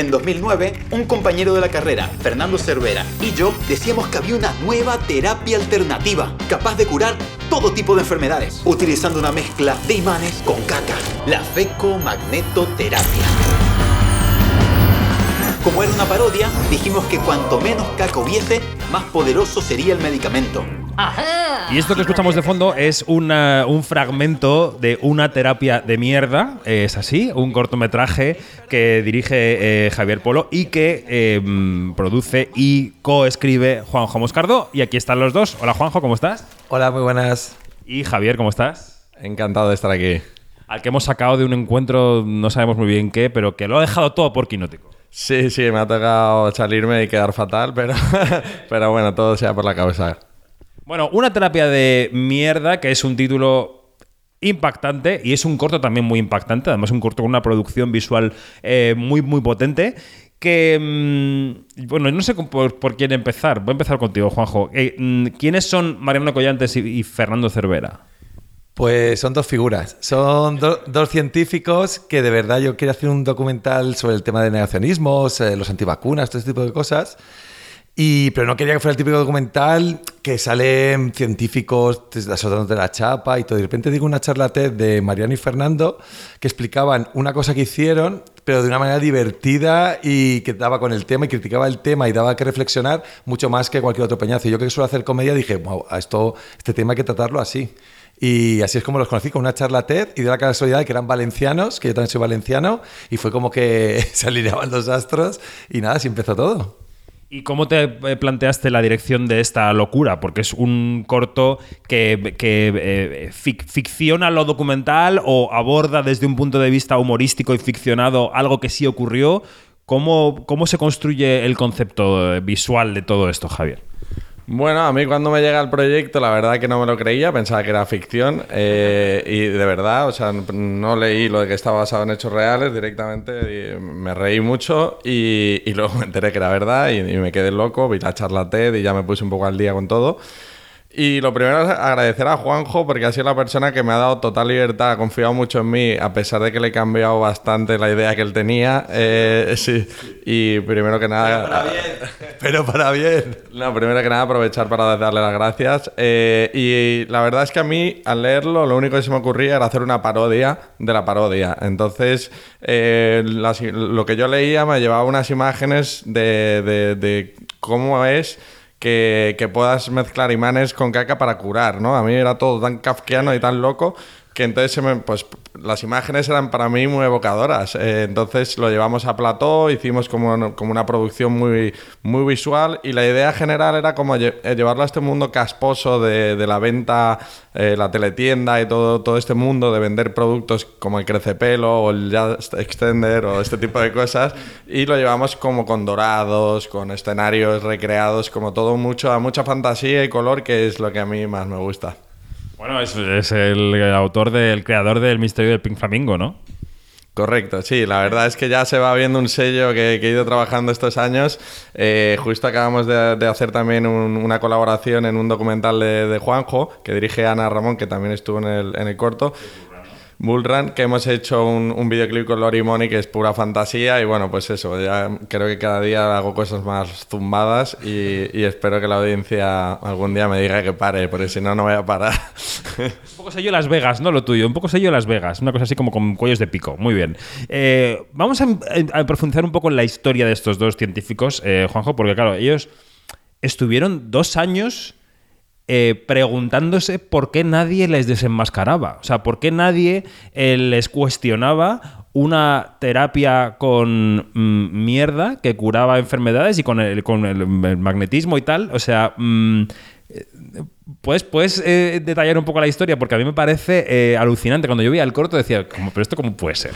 En 2009, un compañero de la carrera, Fernando Cervera, y yo decíamos que había una nueva terapia alternativa, capaz de curar todo tipo de enfermedades, utilizando una mezcla de imanes con caca, la fecomagnetoterapia. Como era una parodia, dijimos que cuanto menos caca hubiese, más poderoso sería el medicamento. Y esto que escuchamos de fondo es una- un fragmento de una terapia de mierda, es así, un cortometraje que dirige eh, Javier Polo y que eh, mm, produce y coescribe Juanjo Moscardo. Y aquí están los dos. Hola Juanjo, ¿cómo estás? Hola, muy buenas. Y Javier, ¿cómo estás? Encantado de estar aquí. Al que hemos sacado de un encuentro, no sabemos muy bien qué, pero que lo ha dejado todo por quinótico. Sí, sí, me ha tocado salirme y quedar fatal, pero, pero bueno, todo sea por la cabeza. Bueno, una terapia de mierda, que es un título impactante y es un corto también muy impactante, además un corto con una producción visual eh, muy, muy potente. Que, mm, bueno, no sé por, quién empezar. Voy a empezar contigo, Juanjo. Eh, mm, ¿Quiénes son Mariano Collantes y, y Fernando Cervera? Pues son dos figuras. Son do- dos científicos que de verdad yo quería hacer un documental sobre el tema de negacionismos, eh, los antivacunas, todo este tipo de cosas. Y, pero no quería que fuera el típico documental que salen científicos de la chapa y todo. De repente digo una charla TED de Mariano y Fernando que explicaban una cosa que hicieron, pero de una manera divertida y que daba con el tema y criticaba el tema y daba que reflexionar mucho más que cualquier otro peñazo. Yo que suelo hacer comedia dije, wow, a esto, este tema hay que tratarlo así. Y así es como los conocí, con una charla TED y de la casualidad que eran valencianos, que yo también soy valenciano, y fue como que se alineaban los astros y nada, así empezó todo. ¿Y cómo te eh, planteaste la dirección de esta locura? Porque es un corto que, que, eh, fic- ficciona lo documental o aborda desde un punto de vista humorístico y ficcionado algo que sí ocurrió. ¿Cómo, cómo se construye el concepto eh, visual de todo esto, Javier? Bueno, a mí cuando me llega el proyecto, la verdad que no me lo creía, pensaba que era ficción eh, y de verdad, o sea, no leí lo de que estaba basado en hechos reales directamente, me reí mucho y, y luego me enteré que era verdad y, y me quedé loco, vi la charla TED y ya me puse un poco al día con todo. Y lo primero es agradecer a Juanjo porque ha sido la persona que me ha dado total libertad, ha confiado mucho en mí, a pesar de que le he cambiado bastante la idea que él tenía. Eh, sí. Y primero que nada... Pero para bien. No, primero que nada aprovechar para darle las gracias. Eh, y la verdad es que a mí, al leerlo, lo único que se me ocurría era hacer una parodia de la parodia. Entonces, eh, las- lo que yo leía me llevaba unas imágenes de, de- de cómo es que, que puedas mezclar imanes con caca para curar, ¿no? A mí era todo tan kafkiano y tan loco entonces pues, las imágenes eran para mí muy evocadoras. Eh, entonces lo llevamos a plató, hicimos como, como una producción muy, muy visual y la idea general era como lle- eh, llevarlo a este mundo casposo de, la venta, eh, la teletienda y todo, todo este mundo de vender productos como el crecepelo o el Just Extender o este tipo de cosas y lo llevamos como con dorados, con escenarios recreados, como todo mucho, a mucha fantasía y color que es lo que a mí más me gusta. Bueno, es, el autor del creador del misterio del Pink Flamingo, ¿no? Correcto, sí, la verdad es que ya se va viendo un sello que, he ido trabajando estos años. Eh, justo acabamos de, de hacer también un- una colaboración en un documental de, de Juanjo, que dirige Ana Ramón, que también estuvo en el, en el corto. Bullrun, que hemos hecho un, un videoclip con Lori Money que es pura fantasía y bueno, pues eso, ya creo que cada día hago cosas más zumbadas y, espero que la audiencia algún día me diga que pare, porque si no, no voy a parar. Un poco sello Las Vegas, ¿no? Lo tuyo. Un poco sello Las Vegas. Una cosa así como con cuellos de pico. Muy bien. Eh, vamos a, a profundizar un poco en la historia de estos dos científicos, eh, Juanjo, porque claro, ellos estuvieron dos años eh, preguntándose por qué nadie les desenmascaraba. O sea, por qué nadie eh, les cuestionaba una terapia con mm, mierda que curaba enfermedades y con el, con el- el magnetismo y tal. O sea, mm, eh, ¿puedes, puedes detallar un poco la historia? Porque a mí me parece alucinante. Cuando yo veía el corto decía, ¿cómo, ¿pero esto cómo puede ser?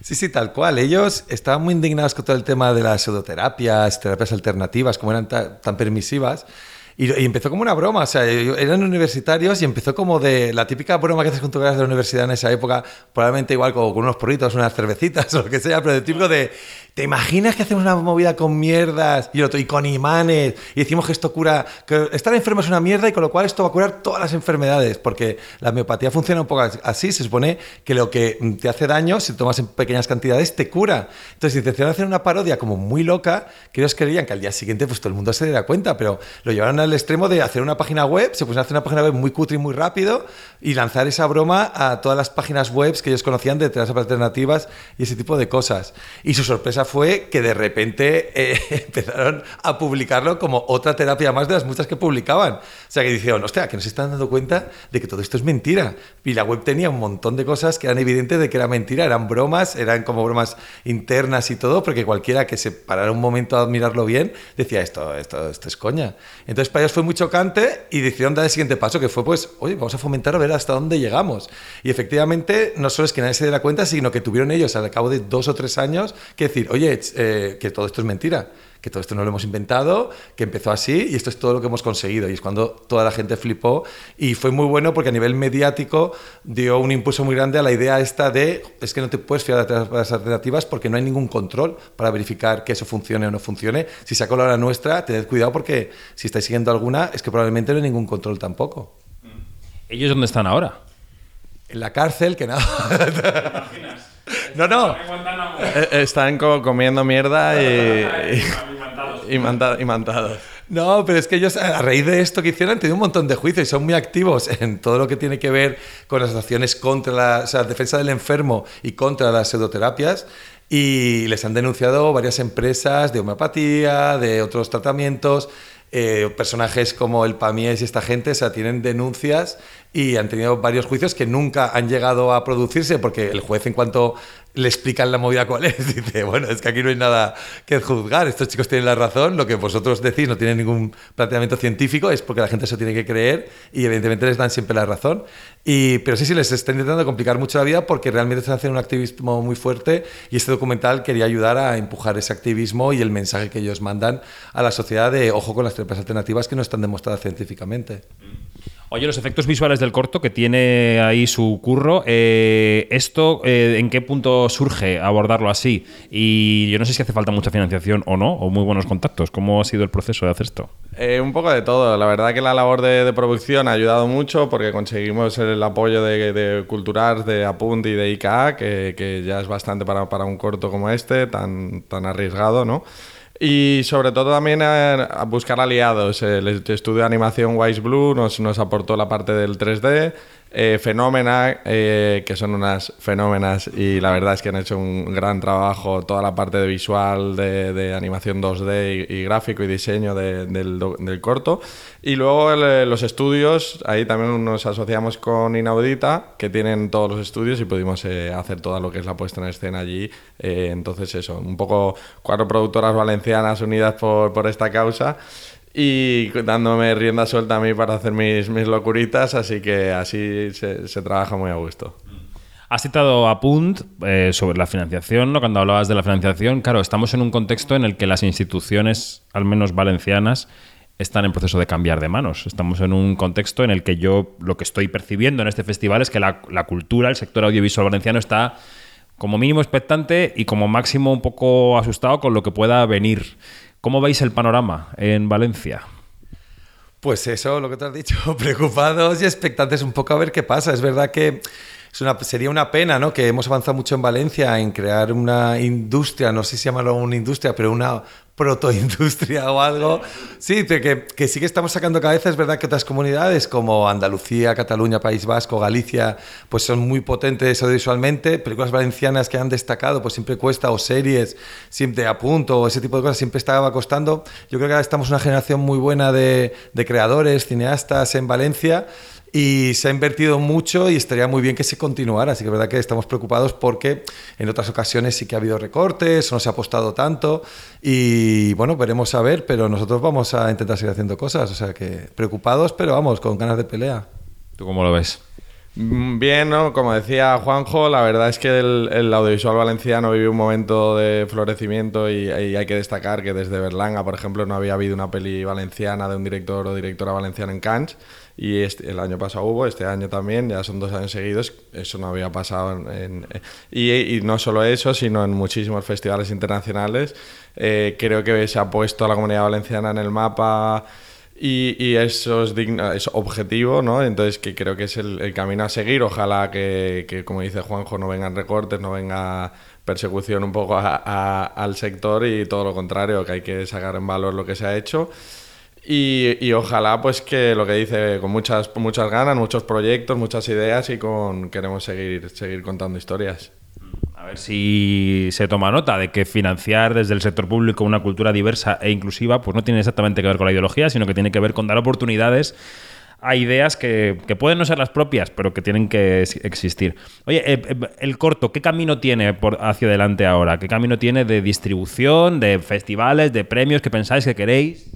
Sí, sí, tal cual. Ellos estaban muy indignados con todo el tema de las pseudoterapias, terapias alternativas, como eran ta- tan permisivas. Y, y empezó como una broma, o sea, eran universitarios y empezó como de la típica broma que haces con tu clase de la universidad en esa época, probablemente igual como con unos porritos, unas cervecitas o lo que sea, pero de típico de ¿te imaginas que hacemos una movida con mierdas y, el otro, y con imanes y decimos que esto cura, que estar enfermo es una mierda y con lo cual esto va a curar todas las enfermedades? Porque la homeopatía funciona un poco así, se supone que lo que te hace daño, si tomas en pequeñas cantidades, te cura. Entonces, intencionaron hacer una parodia como muy loca, que ellos creían que al día siguiente pues todo el mundo se diera cuenta, pero lo llevaron al extremo de hacer una página web, se pusieron a hacer una página web muy cutre y muy rápido y lanzar esa broma a todas las páginas web que ellos conocían de terapias alternativas y ese tipo de cosas. Y su sorpresa fue que de repente eh, empezaron a publicarlo como otra terapia más de las muchas que publicaban. O sea, que dijeron, hostia, que no se están dando cuenta de que todo esto es mentira. Y la web tenía un montón de cosas que eran evidentes de que era mentira, eran bromas, eran como bromas internas y todo, porque cualquiera que se parara un momento a mirarlo bien decía, esto, esto, esto es coña. Entonces fue muy chocante y decidieron dar el siguiente paso, que fue pues, oye, vamos a fomentar a ver hasta dónde llegamos. Y efectivamente, no solo es que nadie se diera cuenta, sino que tuvieron ellos al cabo de dos o tres años que decir, oye, eh, que todo esto es mentira que todo esto no lo hemos inventado, que empezó así y esto es todo lo que hemos conseguido. Y es cuando toda la gente flipó y fue muy bueno porque a nivel mediático dio un impulso muy grande a la idea esta de es que no te puedes fiar de las alternativas porque no hay ningún control para verificar que eso funcione o no funcione. Si saco la nuestra, tened cuidado porque si estáis siguiendo alguna es que probablemente no hay ningún control tampoco. ¿Ellos dónde están ahora? En la cárcel, que nada. No, no. Eh, están comiendo mierda y, y, mantados. No, pero es que ellos, a raíz de esto que hicieron, han tenido un montón de juicios y son muy activos en todo lo que tiene que ver con las acciones contra la o defensa del enfermo y contra las pseudoterapias. Y les han denunciado varias empresas de homeopatía, de otros tratamientos. Eh, personajes como el Pamies y esta gente, o sea, tienen denuncias y han tenido varios juicios que nunca han llegado a producirse porque el juez en cuanto le explican la movida cuál es, dice, bueno, es que aquí no hay nada que juzgar, estos chicos tienen la razón, lo que vosotros decís no tiene ningún planteamiento científico, es porque la gente se tiene que creer y evidentemente les dan siempre la razón. Y, pero sí, sí, les está intentando complicar mucho la vida porque realmente están haciendo un activismo muy fuerte y este documental quería ayudar a empujar ese activismo y el mensaje que ellos mandan a la sociedad de ojo con las terapias alternativas que no están demostradas científicamente. Oye, los efectos visuales del corto que tiene ahí su curro, eh, ¿esto eh, en qué punto surge abordarlo así? Y yo no sé si hace falta mucha financiación o no, o muy buenos contactos. ¿Cómo ha sido el proceso de hacer esto? Eh, un poco de todo. La verdad que la labor de, producción ha ayudado mucho porque conseguimos el apoyo de, de de Apunt y de ICA, que, que ya es bastante para, para, un corto como este, tan, tan arriesgado, ¿no? Y sobre todo también a, buscar aliados. El estudio de animación Wise Blue nos, nos aportó la parte del 3D eh, Fenómena, eh, que son unas fenómenas y la verdad es que han hecho un gran trabajo, toda la parte de visual, de, animación 2D y, gráfico y diseño del, corto. Y luego eh, los estudios, ahí también nos asociamos con Inaudita, que tienen todos los estudios y pudimos hacer toda lo que es la puesta en escena allí. entonces eso, un poco cuatro productoras valencianas unidas por, por esta causa y dándome rienda suelta a mí para hacer mis, mis locuritas, así que así se, se trabaja muy a gusto. Has citado a Punt eh, sobre la financiación, ¿no? cuando hablabas de la financiación. Claro, estamos en un contexto en el que las instituciones, al menos valencianas, están en proceso de cambiar de manos. Estamos en un contexto en el que yo lo que estoy percibiendo en este festival es que la, la cultura, el sector audiovisual valenciano está como mínimo expectante y como máximo un poco asustado con lo que pueda venir. ¿Cómo veis el panorama en Valencia? Pues eso, lo que te has dicho, preocupados y expectantes un poco a ver qué pasa. Es verdad que sería una pena, ¿no? Que hemos avanzado mucho en Valencia en crear una industria, no sé si llamarlo una industria, pero una protoindustria o algo. Sí, que, que, sí que estamos sacando cabeza. Es verdad que otras comunidades como Andalucía, Cataluña, País Vasco, Galicia, pues son muy potentes audiovisualmente. Películas valencianas que han destacado, pues siempre cuesta, o series, siempre a punto, o ese tipo de cosas, siempre estaba costando. Yo creo que ahora estamos una generación muy buena de, de creadores, cineastas en Valencia y se ha invertido mucho y estaría muy bien que se continuara. Así que es verdad que estamos preocupados porque en otras ocasiones sí que ha habido recortes, no se ha apostado tanto y bueno, veremos a ver, pero nosotros vamos a intentar seguir haciendo cosas. O sea que preocupados, pero vamos, con ganas de pelea. ¿Tú cómo lo ves? Mm, Bien, ¿no? Como decía Juanjo, la verdad es que el, el audiovisual valenciano vive un momento de florecimiento y, y hay que destacar que desde Berlanga, por ejemplo, no había habido una peli valenciana de un director o directora valenciana en Cannes y este- el año pasado hubo, este año también, ya son dos años seguidos, eso no había pasado en... en- y, y no solo eso, sino en muchísimos festivales internacionales. Eh, creo que se ha puesto a la comunidad valenciana en el mapa y, y eso es, digno, es objetivo, ¿no? Entonces que creo que es el, el camino a seguir. Ojalá que, que, como dice Juanjo, no vengan recortes, no venga persecución un poco a- a- al sector y todo lo contrario, que hay que sacar en valor lo que se ha hecho. Y, ojalá pues que lo que dice, con muchas, muchas ganas, muchos proyectos, muchas ideas y con queremos seguir, seguir contando historias. A ver si se toma nota de que financiar desde el sector público una cultura diversa e inclusiva pues no tiene exactamente que ver con la ideología, sino que tiene que ver con dar oportunidades a ideas que, que pueden no ser las propias, pero que tienen que existir. Oye, eh, eh, el corto, ¿qué camino tiene por hacia adelante ahora? ¿Qué camino tiene de distribución, de festivales, de premios que pensáis que queréis?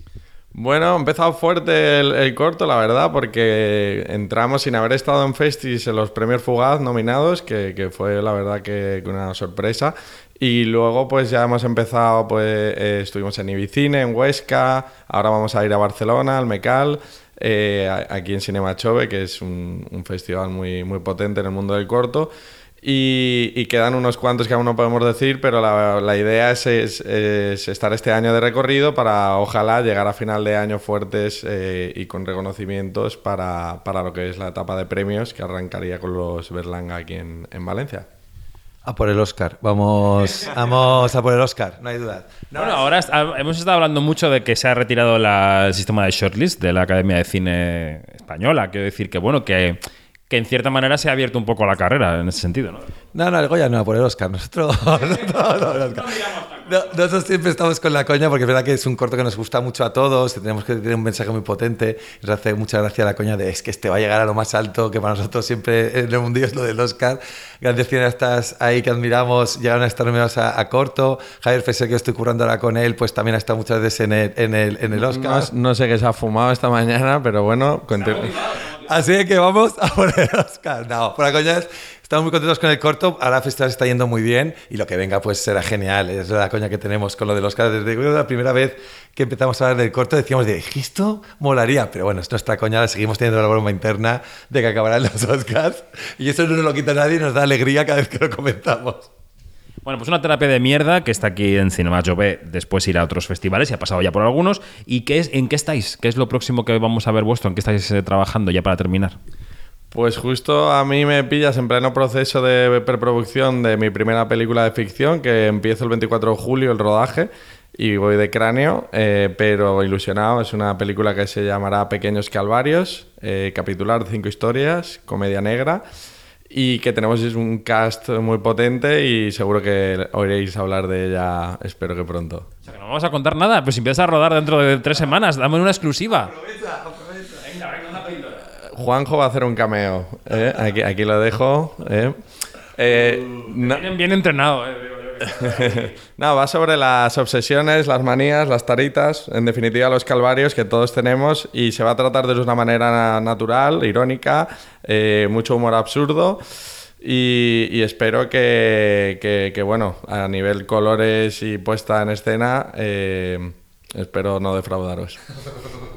Bueno, ha empezado fuerte el, corto, la verdad, porque entramos sin haber estado en Festis en los premios Fugaz nominados, que, que fue la verdad que, una sorpresa. Y luego pues ya hemos empezado, pues eh, estuvimos en Ibicine, en Huesca, ahora vamos a ir a Barcelona, al Mecal, eh, aquí en Cinema Chove, que es un, un festival muy, muy potente en el mundo del corto. Y, y quedan unos cuantos que aún no podemos decir, pero la, la idea es, es- es estar este año de recorrido para ojalá llegar a final de año fuertes eh, y con reconocimientos para, para lo que es la etapa de premios que arrancaría con los Berlanga aquí en, en Valencia. A por el Oscar. Vamos, vamos a por el Oscar, no hay duda. bueno, ahora ah, hemos estado hablando mucho de que se ha retirado la- el sistema de shortlist de la Academia de Cine Española. Quiero decir que, bueno, que, que en cierta manera se ha abierto un poco la carrera en ese sentido, ¿no? No, no, el Goya no, a por el Oscar. Nosotros, no, no, el Oscar. No, nosotros siempre estamos con la coña porque es verdad que es un corto que nos gusta mucho a todos, que tenemos que tener un mensaje muy potente. Nos hace mucha gracia la coña de es que este va a llegar a lo más alto, que para nosotros siempre en el mundillo es lo del Oscar. Grandes cineastas ahí que admiramos llegaron a estar nominados a, a corto. Javier Fesser, que estoy currando ahora con él, pues también ha estado muchas veces en el, en el, en el Oscar. No, no sé qué se ha fumado esta mañana, pero bueno, Así que vamos a poner Oscar. No, por la coña es- estamos muy contentos con el corto. Ahora festival está yendo muy bien y lo que venga pues será genial. Es la coña que tenemos con lo del Oscar. Desde la primera vez que empezamos a hablar del corto decíamos de esto molaría. Pero bueno, es nuestra coña, seguimos teniendo la broma interna de que acabarán los Oscars. Y eso no nos lo quita nadie y nos da alegría cada vez que lo comentamos. Bueno, pues una terapia de mierda que está aquí en Cinema Jove, después irá a otros festivales y ha pasado ya por algunos. ¿Y qué es, en qué estáis? ¿Qué es lo próximo que vamos a ver vuestro? ¿En qué estáis eh, trabajando ya para terminar? Pues justo a mí me pillas en pleno proceso de preproducción de mi primera película de ficción, que empiezo el 24 de julio el rodaje y voy de cráneo, eh, pero ilusionado. Es una película que se llamará Pequeños Calvarios, eh, capitular de cinco historias, comedia negra, y que tenemos es un cast muy potente y seguro que oiréis hablar de ella, espero que pronto. O sea, que no vamos a contar nada, pues si empiezas a rodar dentro de tres semanas, dame una exclusiva. Juanjo va a hacer un cameo, ¿eh? aquí, aquí lo dejo. ¿eh? Eh, no- Bien, bien entrenado, eh. No, va sobre las obsesiones, las manías, las taritas, en definitiva los calvarios que todos tenemos y se va a tratar de una manera na- natural, irónica, eh, mucho humor absurdo y, espero que, bueno, a nivel colores y puesta en escena, eh, espero no defraudaros.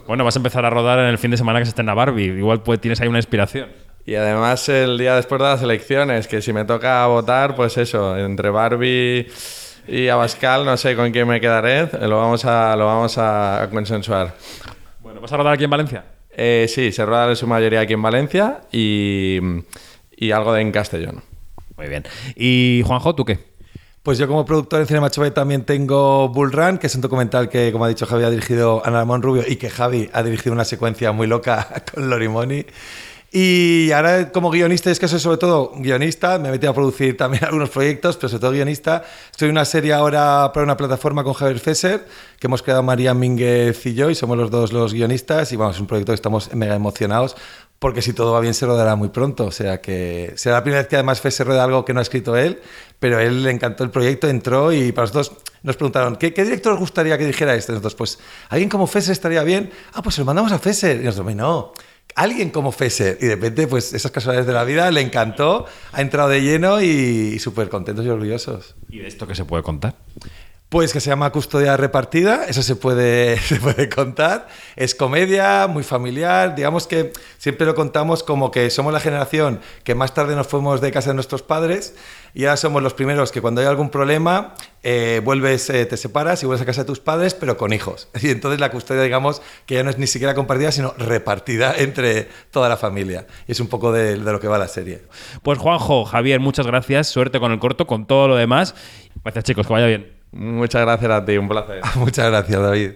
Bueno, vas a empezar a rodar en el fin de semana que se estrena Barbie. Igual pues, tienes ahí una inspiración. Y además el día después de las elecciones, que si me toca votar, pues eso, entre Barbie y Abascal, no sé con quién me quedaré, lo vamos a, lo vamos a consensuar. Bueno, ¿vas a rodar aquí en Valencia? Eh, sí, se rueda en su mayoría aquí en Valencia y, y algo de en Castellón. Muy bien. ¿Y Juanjo, tú qué? Pues yo como productor en Cinema Chove también tengo Bull Run, que es un documental que, como ha dicho Javi, ha dirigido Ana Ramón Rubio y que Javi ha dirigido una secuencia muy loca con Lorimoni. Y ahora como guionista, es que soy sobre todo guionista, me he metido a producir también algunos proyectos, pero sobre todo guionista. Estoy en una serie ahora para una plataforma con Javier Fesser, que hemos creado María Mínguez y yo, y somos los dos los guionistas, y vamos, es un proyecto que estamos mega emocionados, porque si todo va bien se rodará muy pronto, o sea que será la primera vez que además Fesser rueda algo que no ha escrito él, pero él le encantó el proyecto, entró y para nosotros nos preguntaron, ¿qué, qué director os gustaría que dijera esto? Y nosotros, pues, ¿alguien como Fesser estaría bien? Ah, pues se lo mandamos a Fesser. Y nosotros, no, alguien como Fesser. Y de repente, pues esas casualidades de la vida le encantó, ha entrado de lleno y, y súper contentos y orgullosos. ¿Y de esto qué se puede contar? Pues que se llama Custodia Repartida, eso se puede, se puede contar. Es comedia, muy familiar, digamos que siempre lo contamos como que somos la generación que más tarde nos fuimos de casa de nuestros padres y ahora somos los primeros que cuando hay algún problema eh, vuelves, eh, te separas y vuelves a casa de tus padres, pero con hijos. Y entonces la custodia, digamos, que ya no es ni siquiera compartida, sino repartida entre toda la familia. Y es un poco de, de lo que va la serie. Pues Juanjo, Javier, muchas gracias. Suerte con el corto, con todo lo demás. Gracias chicos, que vaya bien. Muchas gracias a ti, un placer. Muchas gracias, David.